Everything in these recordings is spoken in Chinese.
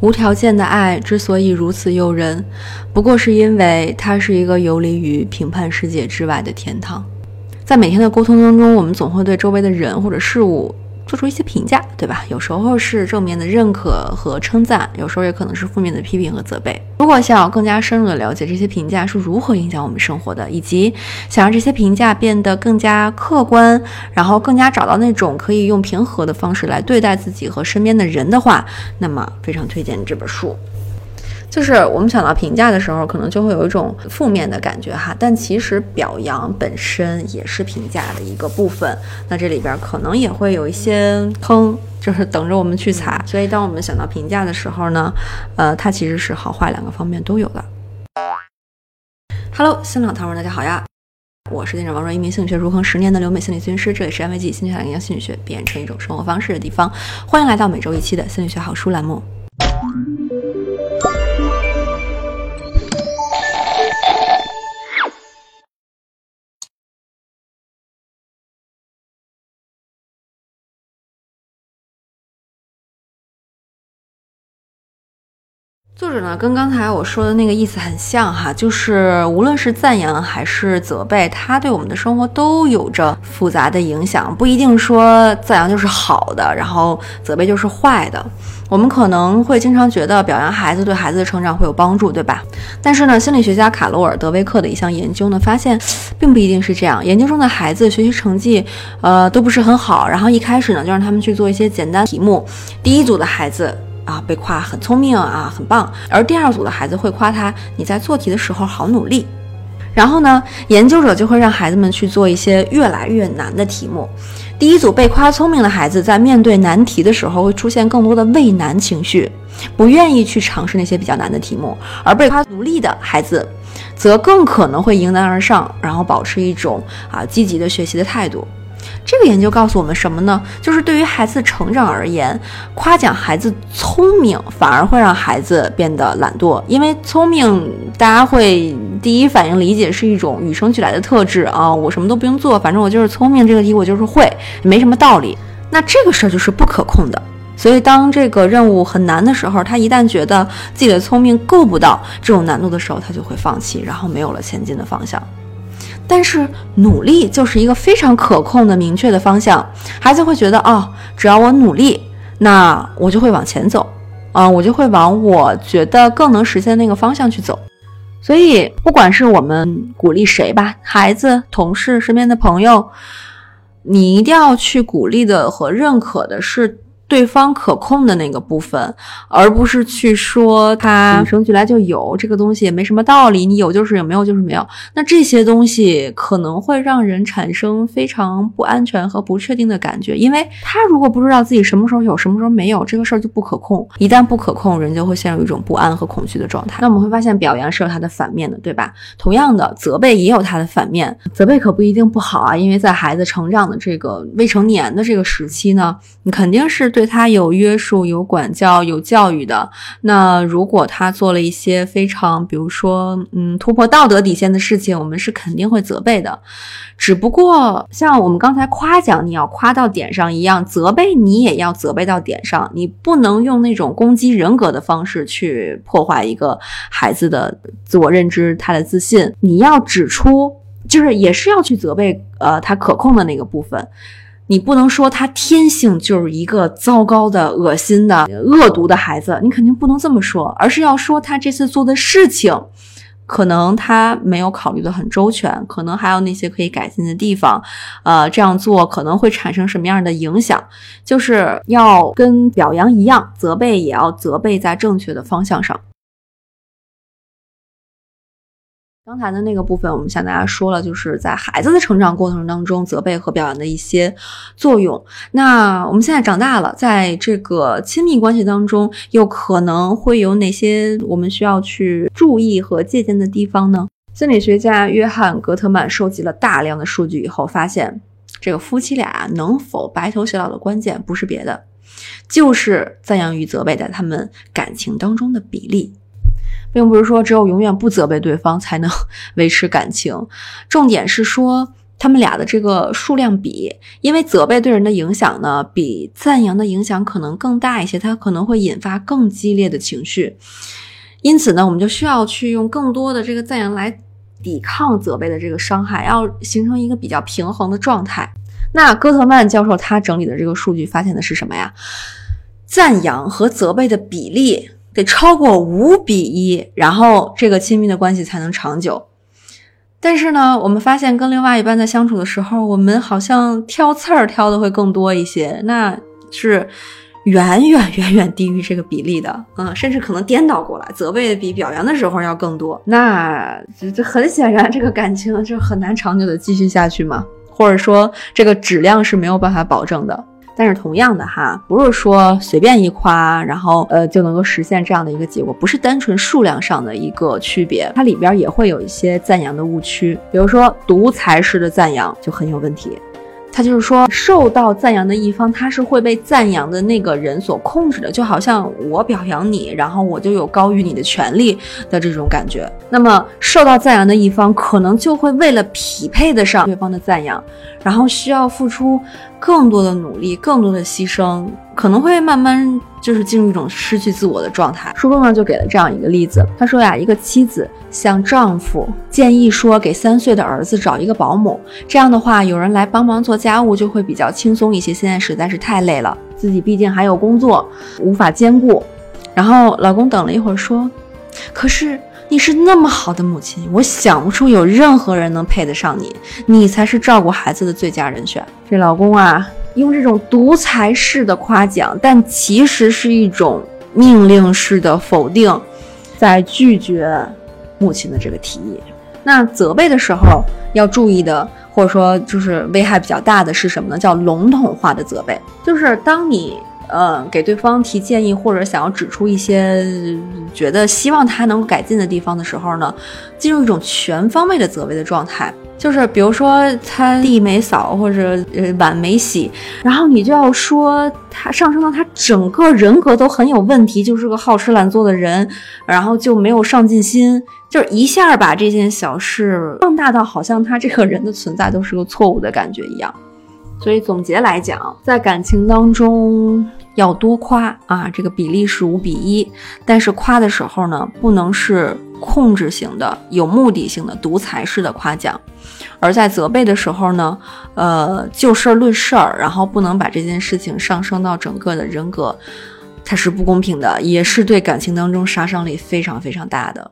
无条件的爱之所以如此诱人，不过是因为它是一个游离于评判世界之外的天堂。在每天的沟通当中，我们总会对周围的人或者事物。做出一些评价，对吧？有时候是正面的认可和称赞，有时候也可能是负面的批评和责备。如果想要更加深入的了解这些评价是如何影响我们生活的，以及想让这些评价变得更加客观，然后更加找到那种可以用平和的方式来对待自己和身边的人的话，那么非常推荐这本书。就是我们想到评价的时候，可能就会有一种负面的感觉哈，但其实表扬本身也是评价的一个部分。那这里边可能也会有一些坑，就是等着我们去踩。所以当我们想到评价的时候呢，呃，它其实是好坏两个方面都有的。Hello，新老糖们，大家好呀，我是店长王若，一名心理学入坑十年的留美心理咨询师，这里是安慰剂心理学营养心理学变成一种生活方式的地方，欢迎来到每周一期的心理学好书栏目。作者呢，跟刚才我说的那个意思很像哈，就是无论是赞扬还是责备，它对我们的生活都有着复杂的影响，不一定说赞扬就是好的，然后责备就是坏的。我们可能会经常觉得表扬孩子对孩子的成长会有帮助，对吧？但是呢，心理学家卡罗尔·德威克的一项研究呢，发现并不一定是这样。研究中的孩子学习成绩，呃，都不是很好，然后一开始呢，就让他们去做一些简单题目。第一组的孩子。啊，被夸很聪明啊，很棒。而第二组的孩子会夸他，你在做题的时候好努力。然后呢，研究者就会让孩子们去做一些越来越难的题目。第一组被夸聪明的孩子，在面对难题的时候，会出现更多的畏难情绪，不愿意去尝试那些比较难的题目。而被夸努力的孩子，则更可能会迎难而上，然后保持一种啊积极的学习的态度。这个研究告诉我们什么呢？就是对于孩子成长而言，夸奖孩子聪明反而会让孩子变得懒惰，因为聪明大家会第一反应理解是一种与生俱来的特质啊，我什么都不用做，反正我就是聪明，这个题我就是会，没什么道理。那这个事儿就是不可控的，所以当这个任务很难的时候，他一旦觉得自己的聪明够不到这种难度的时候，他就会放弃，然后没有了前进的方向。但是努力就是一个非常可控的、明确的方向，孩子会觉得哦，只要我努力，那我就会往前走，啊，我就会往我觉得更能实现那个方向去走。所以，不管是我们鼓励谁吧，孩子、同事、身边的朋友，你一定要去鼓励的和认可的是。对方可控的那个部分，而不是去说他与生俱来就有这个东西也没什么道理，你有就是有，没有就是没有。那这些东西可能会让人产生非常不安全和不确定的感觉，因为他如果不知道自己什么时候有，什么时候没有，这个事儿就不可控。一旦不可控，人就会陷入一种不安和恐惧的状态。那我们会发现，表扬是有它的反面的，对吧？同样的，责备也有它的反面。责备可不一定不好啊，因为在孩子成长的这个未成年的这个时期呢，你肯定是。对他有约束、有管教、有教育的，那如果他做了一些非常，比如说，嗯，突破道德底线的事情，我们是肯定会责备的。只不过像我们刚才夸奖你要夸到点上一样，责备你也要责备到点上。你不能用那种攻击人格的方式去破坏一个孩子的自我认知、他的自信。你要指出，就是也是要去责备，呃，他可控的那个部分。你不能说他天性就是一个糟糕的、恶心的、恶毒的孩子，你肯定不能这么说，而是要说他这次做的事情，可能他没有考虑的很周全，可能还有那些可以改进的地方，呃，这样做可能会产生什么样的影响，就是要跟表扬一样，责备也要责备在正确的方向上。刚才的那个部分，我们向大家说了，就是在孩子的成长过程当中，责备和表扬的一些作用。那我们现在长大了，在这个亲密关系当中，又可能会有哪些我们需要去注意和借鉴的地方呢？心理学家约翰·格特曼收集了大量的数据以后，发现这个夫妻俩能否白头偕老的关键，不是别的，就是赞扬与责备在他们感情当中的比例。并不是说只有永远不责备对方才能 维持感情，重点是说他们俩的这个数量比，因为责备对人的影响呢，比赞扬的影响可能更大一些，它可能会引发更激烈的情绪。因此呢，我们就需要去用更多的这个赞扬来抵抗责备的这个伤害，要形成一个比较平衡的状态。那戈特曼教授他整理的这个数据发现的是什么呀？赞扬和责备的比例得超过五比一，然后这个亲密的关系才能长久。但是呢，我们发现跟另外一半在相处的时候，我们好像挑刺儿挑的会更多一些，那是远远远远低于这个比例的，嗯，甚至可能颠倒过来，责备比表扬的时候要更多。那这这很显然，这个感情就很难长久的继续下去嘛，或者说这个质量是没有办法保证的。但是同样的哈，不是说随便一夸，然后呃就能够实现这样的一个结果，不是单纯数量上的一个区别，它里边也会有一些赞扬的误区，比如说独裁式的赞扬就很有问题。他就是说，受到赞扬的一方，他是会被赞扬的那个人所控制的，就好像我表扬你，然后我就有高于你的权利的这种感觉。那么，受到赞扬的一方，可能就会为了匹配得上对方的赞扬，然后需要付出更多的努力，更多的牺牲。可能会慢慢就是进入一种失去自我的状态。书中呢就给了这样一个例子，他说呀，一个妻子向丈夫建议说，给三岁的儿子找一个保姆，这样的话有人来帮忙做家务就会比较轻松一些。现在实在是太累了，自己毕竟还有工作，无法兼顾。然后老公等了一会儿说，可是你是那么好的母亲，我想不出有任何人能配得上你，你才是照顾孩子的最佳人选。这老公啊。用这种独裁式的夸奖，但其实是一种命令式的否定，在拒绝母亲的这个提议。那责备的时候要注意的，或者说就是危害比较大的是什么呢？叫笼统化的责备，就是当你呃给对方提建议，或者想要指出一些觉得希望他能改进的地方的时候呢，进入一种全方位的责备的状态。就是比如说他地没扫或者呃碗没洗，然后你就要说他上升到他整个人格都很有问题，就是个好吃懒做的人，然后就没有上进心，就是一下把这件小事放大到好像他这个人的存在都是个错误的感觉一样。所以总结来讲，在感情当中要多夸啊，这个比例是五比一，但是夸的时候呢，不能是控制型的、有目的性的、独裁式的夸奖。而在责备的时候呢，呃，就事论事儿，然后不能把这件事情上升到整个的人格，它是不公平的，也是对感情当中杀伤力非常非常大的。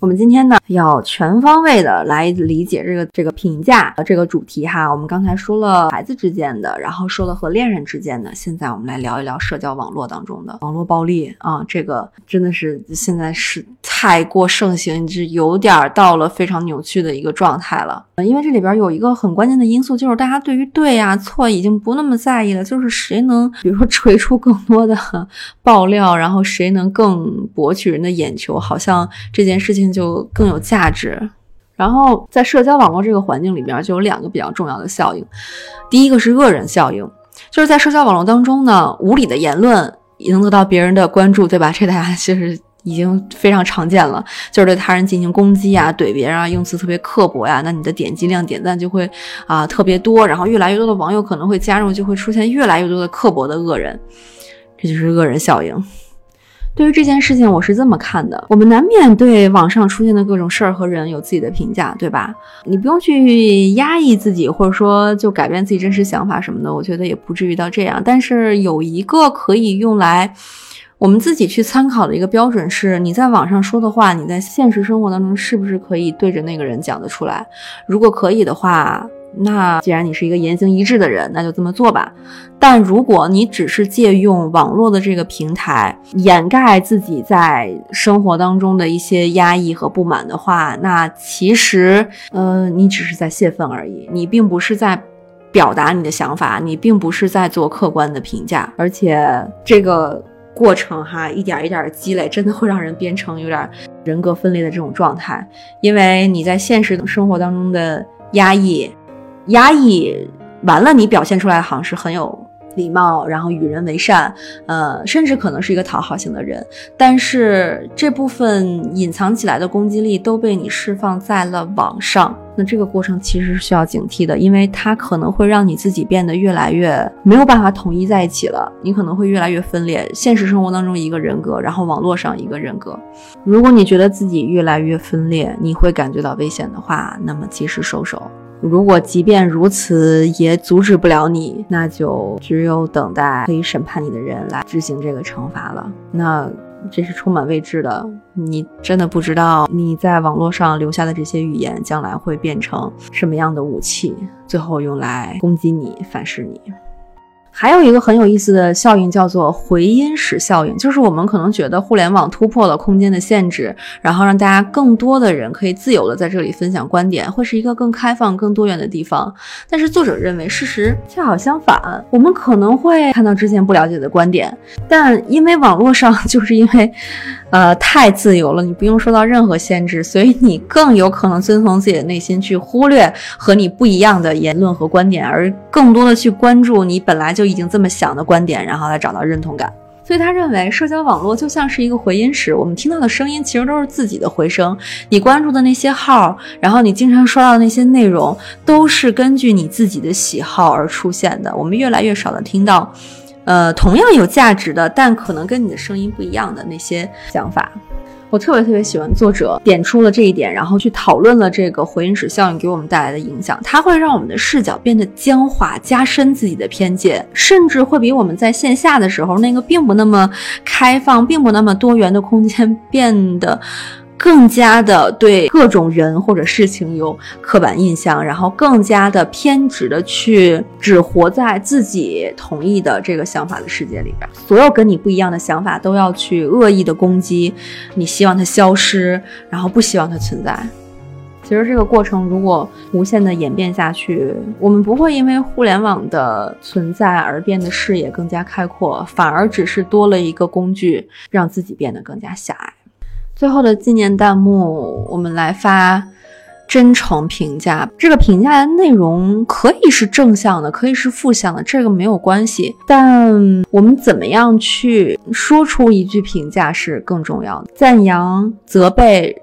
我们今天呢，要全方位的来理解这个这个评价这个主题哈。我们刚才说了孩子之间的，然后说了和恋人之间的，现在我们来聊一聊社交网络当中的网络暴力啊。这个真的是现在是太过盛行，就有点到了非常扭曲的一个状态了。因为这里边有一个很关键的因素，就是大家对于对呀错已经不那么在意了，就是谁能比如说锤出更多的爆料，然后谁能更博取人的眼球，好像这件事情。就更有价值。然后在社交网络这个环境里边，就有两个比较重要的效应。第一个是恶人效应，就是在社交网络当中呢，无理的言论也能得到别人的关注，对吧？这大家其实已经非常常见了，就是对他人进行攻击啊、怼别人啊，用词特别刻薄呀，那你的点击量、点赞就会啊特别多，然后越来越多的网友可能会加入，就会出现越来越多的刻薄的恶人，这就是恶人效应。对于这件事情，我是这么看的：我们难免对网上出现的各种事儿和人有自己的评价，对吧？你不用去压抑自己，或者说就改变自己真实想法什么的，我觉得也不至于到这样。但是有一个可以用来我们自己去参考的一个标准是：你在网上说的话，你在现实生活当中是不是可以对着那个人讲得出来？如果可以的话。那既然你是一个言行一致的人，那就这么做吧。但如果你只是借用网络的这个平台掩盖自己在生活当中的一些压抑和不满的话，那其实，呃，你只是在泄愤而已，你并不是在表达你的想法，你并不是在做客观的评价，而且这个过程哈，一点一点积累，真的会让人变成有点人格分裂的这种状态，因为你在现实生活当中的压抑。压抑完了，你表现出来好像是很有礼貌，然后与人为善，呃，甚至可能是一个讨好型的人。但是这部分隐藏起来的攻击力都被你释放在了网上。那这个过程其实是需要警惕的，因为它可能会让你自己变得越来越没有办法统一在一起了。你可能会越来越分裂，现实生活当中一个人格，然后网络上一个人格。如果你觉得自己越来越分裂，你会感觉到危险的话，那么及时收手。如果即便如此也阻止不了你，那就只有等待可以审判你的人来执行这个惩罚了。那。这是充满未知的，你真的不知道你在网络上留下的这些语言将来会变成什么样的武器，最后用来攻击你、反噬你。还有一个很有意思的效应叫做回音室效应，就是我们可能觉得互联网突破了空间的限制，然后让大家更多的人可以自由的在这里分享观点，会是一个更开放、更多元的地方。但是作者认为，事实恰好相反，我们可能会看到之前不了解的观点，但因为网络上就是因为。呃，太自由了，你不用受到任何限制，所以你更有可能遵从自己的内心，去忽略和你不一样的言论和观点，而更多的去关注你本来就已经这么想的观点，然后来找到认同感。所以他认为，社交网络就像是一个回音室，我们听到的声音其实都是自己的回声。你关注的那些号，然后你经常刷到的那些内容，都是根据你自己的喜好而出现的。我们越来越少的听到。呃，同样有价值的，但可能跟你的声音不一样的那些想法，我特别特别喜欢作者点出了这一点，然后去讨论了这个回音室效应给我们带来的影响。它会让我们的视角变得僵化，加深自己的偏见，甚至会比我们在线下的时候那个并不那么开放、并不那么多元的空间变得。更加的对各种人或者事情有刻板印象，然后更加的偏执的去只活在自己同意的这个想法的世界里边，所有跟你不一样的想法都要去恶意的攻击，你希望它消失，然后不希望它存在。其实这个过程如果无限的演变下去，我们不会因为互联网的存在而变得视野更加开阔，反而只是多了一个工具，让自己变得更加狭隘。最后的纪念弹幕，我们来发真诚评价。这个评价的内容可以是正向的，可以是负向的，这个没有关系。但我们怎么样去说出一句评价是更重要的，赞扬、责备。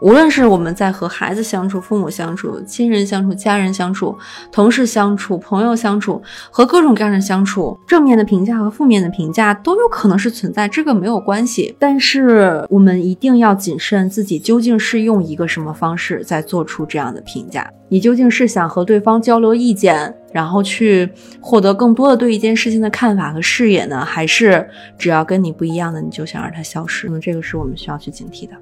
无论是我们在和孩子相处、父母相处、亲人相处、家人相处、同事相处、朋友相处，和各种各样的相处，正面的评价和负面的评价都有可能是存在，这个没有关系。但是我们一定要谨慎，自己究竟是用一个什么方式在做出这样的评价？你究竟是想和对方交流意见，然后去获得更多的对一件事情的看法和视野呢？还是只要跟你不一样的，你就想让它消失？那么这个是我们需要去警惕的。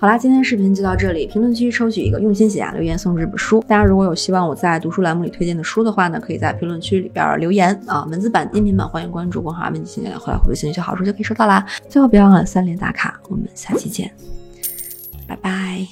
好啦，今天视频就到这里。评论区抽取一个用心写下留言送这本书。大家如果有希望我在读书栏目里推荐的书的话呢，可以在评论区里边留言啊，文字版、音频版，欢迎关注公号阿文姐姐，回来回复兴趣好书就可以收到啦。最后别忘了三连打卡，我们下期见，拜拜。